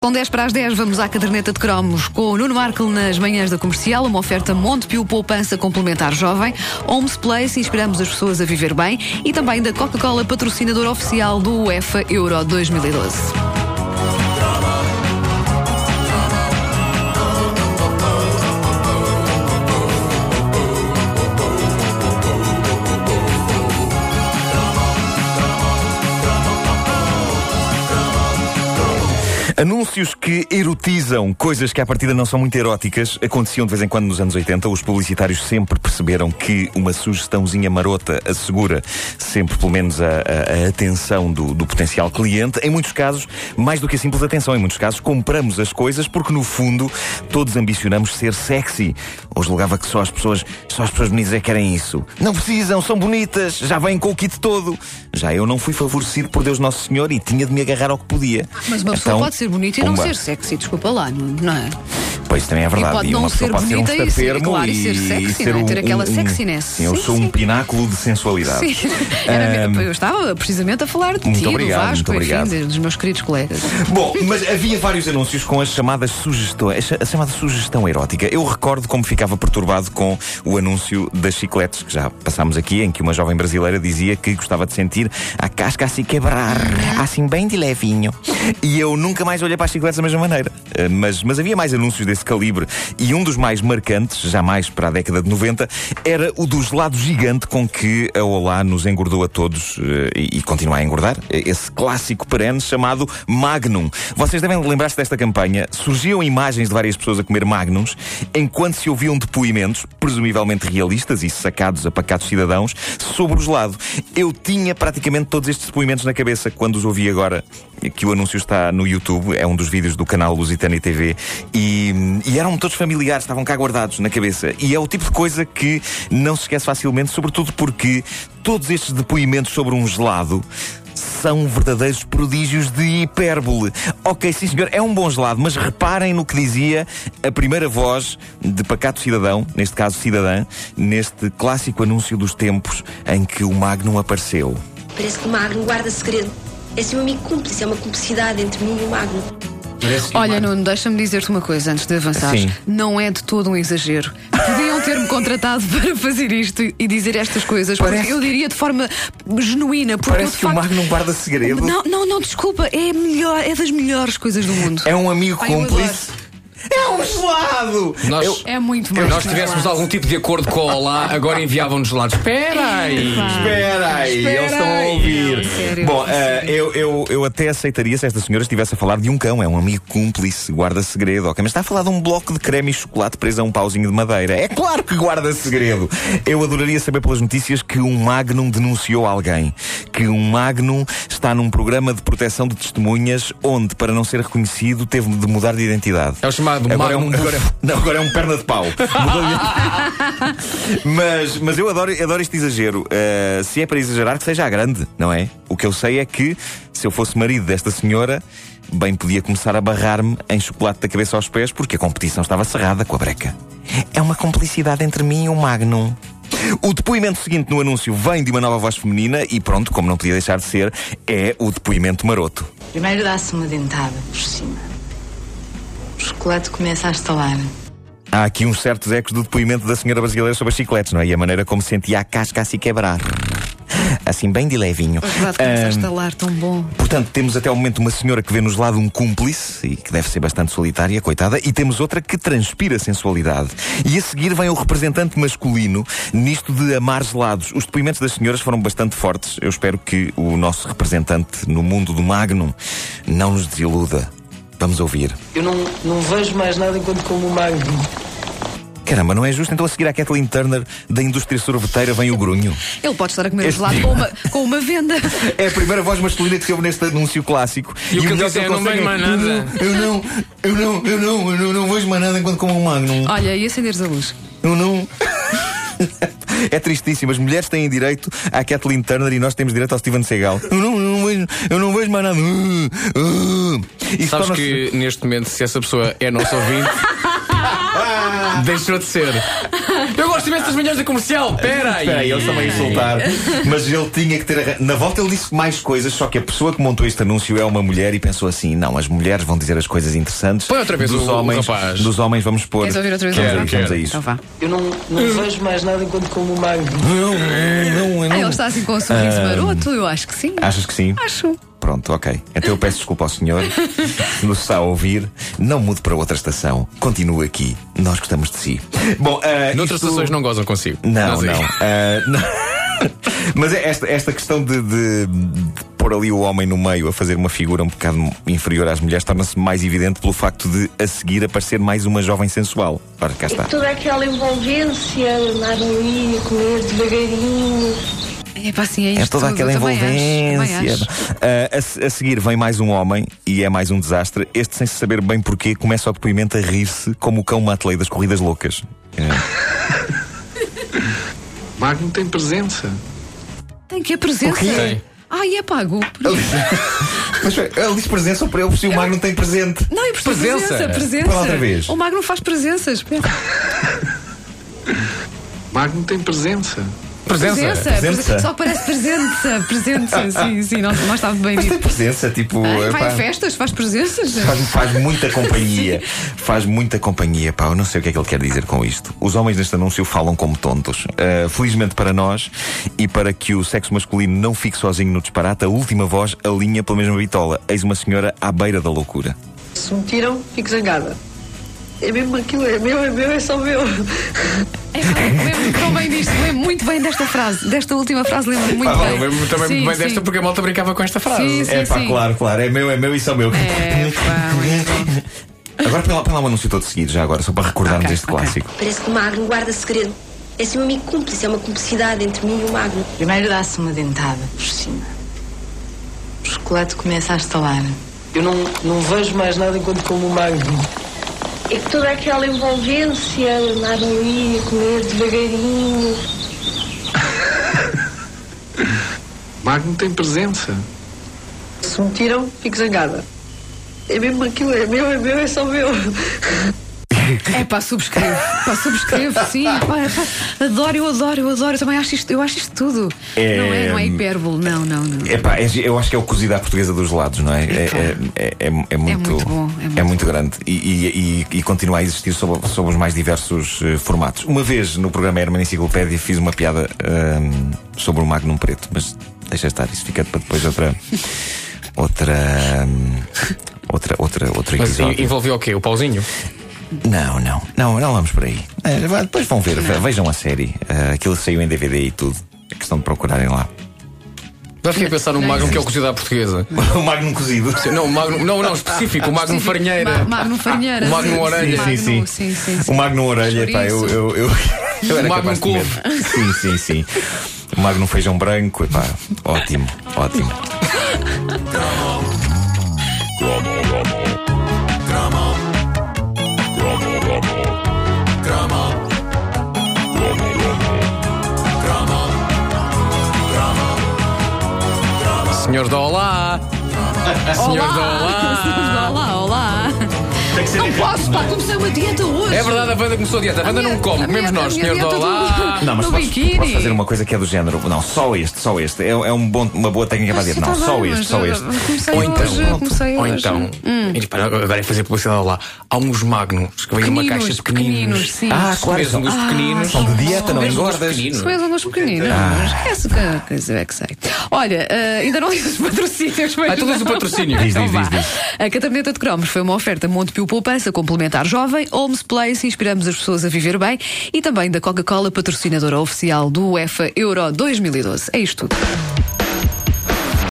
Com 10 para as 10, vamos à caderneta de cromos com o Nuno Marco nas manhãs da comercial, uma oferta Montepio Poupança Complementar Jovem, Homes Place, inspiramos as pessoas a viver bem e também da Coca-Cola, patrocinador oficial do UEFA Euro 2012. Anúncios que erotizam coisas que à partida não são muito eróticas aconteciam de vez em quando nos anos 80. Os publicitários sempre perceberam que uma sugestãozinha marota assegura sempre, pelo menos, a, a, a atenção do, do, potencial cliente. Em muitos casos, mais do que a simples atenção, em muitos casos, compramos as coisas porque, no fundo, todos ambicionamos ser sexy. Ou julgava que só as pessoas, só as pessoas bonitas é que querem isso. Não precisam, são bonitas, já vêm com o kit todo. Já eu não fui favorecido por Deus Nosso Senhor e tinha de me agarrar ao que podia. Mas uma pessoa então, pode ser ser bonita e não ser sexy, desculpa lá, não é? Pois também é verdade. E pode e não ser bonita ser um e, ser, claro, e ser sexy, ser um, ter aquela um, sexiness. Sim, eu sou sim. um pináculo de sensualidade. Sim. Era, eu estava precisamente a falar de ti, obrigado, do Vasco, enfim, dos meus queridos colegas. Bom, mas havia vários anúncios com as chamadas sugestões, a chamada sugestão erótica. Eu recordo como ficava perturbado com o anúncio das chicletes, que já passámos aqui, em que uma jovem brasileira dizia que gostava de sentir a casca a se quebrar, assim bem de levinho. E eu nunca mais olhei para as chicletes da mesma maneira. Eh, mas, mas havia mais anúncios desse calibre e um dos mais marcantes, jamais para a década de 90, era o do gelado gigante com que a Olá nos engordou a todos eh, e, e continua a engordar. Esse clássico perene chamado Magnum. Vocês devem lembrar-se desta campanha. Surgiam imagens de várias pessoas a comer Magnums enquanto se ouviam depoimentos, presumivelmente realistas e sacados a pacatos cidadãos, sobre o gelado. Eu tinha praticamente todos estes depoimentos na cabeça quando os ouvi agora, que o anúncio está no YouTube, é um dos vídeos do canal Lusitânia TV, e, e eram todos familiares, estavam cá guardados na cabeça. E é o tipo de coisa que não se esquece facilmente, sobretudo porque todos estes depoimentos sobre um gelado são verdadeiros prodígios de hipérbole. Ok, sim senhor, é um bom gelado, mas reparem no que dizia a primeira voz de Pacato Cidadão, neste caso cidadã, neste clássico anúncio dos tempos em que o Magnum apareceu. Parece que o Magnum guarda segredo. É seu amigo cúmplice, é uma cumplicidade entre mim e o Magnum. Olha, Nuno, deixa-me dizer-te uma coisa antes de avançar. Não é de todo um exagero. Podiam ter-me contratado para fazer isto e dizer estas coisas, Parece... porque eu diria de forma genuína. Porque Parece eu, que facto... o Magno não guarda segredo. Não, não, não, desculpa, é melhor, é das melhores coisas do mundo. É um amigo Ai, cúmplice. É um gelado! Nós, eu, é muito mais. nós tivéssemos algum tipo de acordo com o Olá, agora enviavam-nos gelados. Espera aí! Espera aí, eles estão a ouvir. Sério, Bom, uh, eu, eu, eu até aceitaria se esta senhora estivesse a falar de um cão. É um amigo cúmplice, guarda segredo. Ok, mas está a falar de um bloco de creme e chocolate preso a um pauzinho de madeira. É claro que guarda segredo. Eu adoraria saber pelas notícias que um Magnum denunciou alguém. Que um Magnum está num programa de proteção de testemunhas onde, para não ser reconhecido, teve de mudar de identidade. É o chamado agora, é um, agora, é não, agora é um perna de pau. mas, mas eu adoro, adoro este exagero. Uh, se é para exagerar, que seja a grande, não é? O que eu sei é que, se eu fosse marido desta senhora, bem podia começar a barrar-me em chocolate da cabeça aos pés, porque a competição estava cerrada com a breca. É uma complicidade entre mim e o Magnum. O depoimento seguinte no anúncio vem de uma nova voz feminina e pronto, como não podia deixar de ser, é o depoimento maroto. Primeiro dá-se uma dentada por cima chocolate começa a estalar. Há aqui uns certos ecos do depoimento da senhora brasileira sobre as chicletes, não é? E a maneira como sentia a casca a se quebrar. Assim, bem de levinho. Começa um, a estalar, tão bom. Portanto, temos até o momento uma senhora que vê nos lado um cúmplice, e que deve ser bastante solitária, coitada, e temos outra que transpira sensualidade. E a seguir vem o representante masculino nisto de amar gelados. Os depoimentos das senhoras foram bastante fortes. Eu espero que o nosso representante no mundo do Magnum não nos desiluda. Vamos ouvir. Eu não, não vejo mais nada enquanto como o Magnum. Caramba, não é justo? Então a seguir à Kathleen Turner da indústria sorveteira vem o grunho. Ele pode estar a comer este... gelado com uma, com uma venda. É a primeira voz masculina que se ouve neste anúncio clássico. E, e o que ele disse é: não vejo mais nada. Eu não, eu não, eu não, eu não, eu não vejo mais nada enquanto como o Magnum. Olha, e acenderes a luz? Eu não. é tristíssimo. As mulheres têm direito à Kathleen Turner e nós temos direito ao Steven Seagal. Eu não, eu não, vejo, eu não vejo mais nada. Uh, uh. Sabes que neste momento, se essa pessoa é nosso ouvinte. Deixou de ser. Eu gosto imenso das manhãs da comercial. Pera aí. Espera aí, eles também a insultar. Mas ele tinha que ter. arran- Na volta ele disse mais coisas, só que a pessoa que montou este anúncio é uma mulher e pensou assim: não, as mulheres vão dizer as coisas interessantes. Põe outra vez dos o- o homens, rapaz. Dos homens vamos pôr. Queres ouvir outra vez? Vamos, o vamos a isso. Então vá. Eu não, não vejo mais nada enquanto como o Magno. Não, não, Ah, não. ele está assim com um sorriso maroto? Eu acho que sim. Achas que sim? Acho. Pronto, ok. Então eu peço desculpa ao senhor. Se nos está a ouvir, não mude para outra estação. Continue aqui. Nós gostamos de si. Bom, ah, Noutras isto- estações não gozam consigo. Não, sei. não. Ah, não. Mas é esta, esta questão de, de- de pôr ali o homem no meio a fazer uma figura um bocado inferior às mulheres torna-se mais evidente pelo facto de a seguir aparecer mais uma jovem sensual. Ora, cá está. Toda aquela envolvência, andar ali, comer devagarinho. É pá, assim, é É toda tudo, aquela envolvência. acho. Ah, a, a seguir vem mais um homem e é mais um desastre. Este, sem se saber bem porquê, começa o depoimento a rir-se como o cão Matley das corridas loucas. É. Magno tem presença. Tem que a presença. Tem. Ai, é pago. Mas ele diz presença para eu se o Magno tem presente. Não, percebi Presença. presença. presença. Fala outra vez. O Magno faz presenças. Espera. Magno tem presença. Presença. Presença. Presença. Só parece presença. Presença. Sim, sim, não, não está bem Mas tem presença, tipo. Ai, vai a festas, faz presenças. Faz, faz muita companhia. Faz muita companhia, pá. Eu não sei o que é que ele quer dizer com isto. Os homens neste anúncio falam como tontos. Uh, felizmente para nós e para que o sexo masculino não fique sozinho no disparate, a última voz alinha pela mesma bitola. Eis uma senhora à beira da loucura. Se me tiram, fico zangada. É mesmo aquilo, é meu, é meu, é só meu. É, lembro tão bem desta frase. Desta última frase, lembro muito Ah, bem. eu lembro também Sim, muito bem sim. desta porque a malta brincava com esta frase. Sim, sim, é pá, sim. claro, claro. É meu, é meu e só meu. É, pá. Agora põe lá um anúncio todo seguido, já agora, só para recordarmos Ok, este ok. clássico. Parece que o Magno guarda segredo. É assim um amigo cúmplice, é uma cumplicidade entre mim e o Magno. Primeiro dá-se uma dentada por cima. O chocolate começa a estalar. Eu não, não vejo mais nada enquanto como o Magno. É que toda aquela envolvência, andar ali, comer devagarinho. Magno tem presença. Se me tiram, fico zangada. É mesmo aquilo, é meu, é meu, é só meu. É pá, subscrevo. Pá, subscrevo, sim. Pá, é pá, adoro, eu adoro, eu adoro. Eu também acho isto, eu acho isto tudo. É, Não é, não é hipérbole, não, não, não. É pá, é- eu acho que é o cozido à portuguesa dos lados, não é? É, é, é, é- é muito, muito bom, é muito é muito grande e, e, e- e continua a existir sob, sob os mais diversos eh, formatos. Uma vez no programa Herman Enciclopédia fiz uma piada ahm, sobre o Magnum Preto, mas deixa estar, isso fica para depois outra. Outra. ahm, outra, outra, outro Mas episódio. envolveu o quê? O pauzinho? Não, não, não, não vamos por aí. Vá, depois vão ver, vejam a série. Eh, aquilo saiu em DVD e tudo. É questão de procurarem lá. Já fiquei a pensar no Magnum que é o cozido à portuguesa. o Magnum cozido. Não, o Magnum, não, não, específico, o Magnum farinheira. Ma- Magnum farinheira. O Magnum orelha. Sim, sim. sim, sim, sim. O Magnum Orelha, pá, eu, eu, eu, eu era O Magnum comer. Sim, sim, sim. O Magnum Feijão Branco, epá, ótimo, ótimo. Senhor do Olá! Senhor do Olá! Olá, olá. Não posso, pá, comecei uma dieta hoje. É verdade, a banda começou a dieta. A banda não come, A comemos nós, a minha Senhor do Olá! Não, mas no podes, biquíni. podes fazer uma coisa que é do género. Não, só este, só este. É, é um bom, uma boa técnica para a dieta. Não, Tá só bem, este, só este. Comecei Ou então, hoje, comecei ou hoje. então, e repara, agora é fazer publicidade lá. Há uns Magnums que vêm numa Pequeninos, caixa de pequeninos. pequeninos, sim. Ah, Se claro. comes um dos pequeninos. São de dieta, não comes um dos engordas. pequeninos. São um dos pequeninos. Ah. Esquece que coisa é que sei. Olha, eh, ainda não disse os patrocínios. mas Ah, tu dizes o patrocínio. Diz, Então diz, diz, diz. A caderneta de cromos foi uma oferta Montepio Poupança Complementar Jovem, Holmes Place, inspiramos as pessoas a viver bem e também da Coca-Cola, patrocinadora oficial do UEFA Euro 2012. É isto tudo.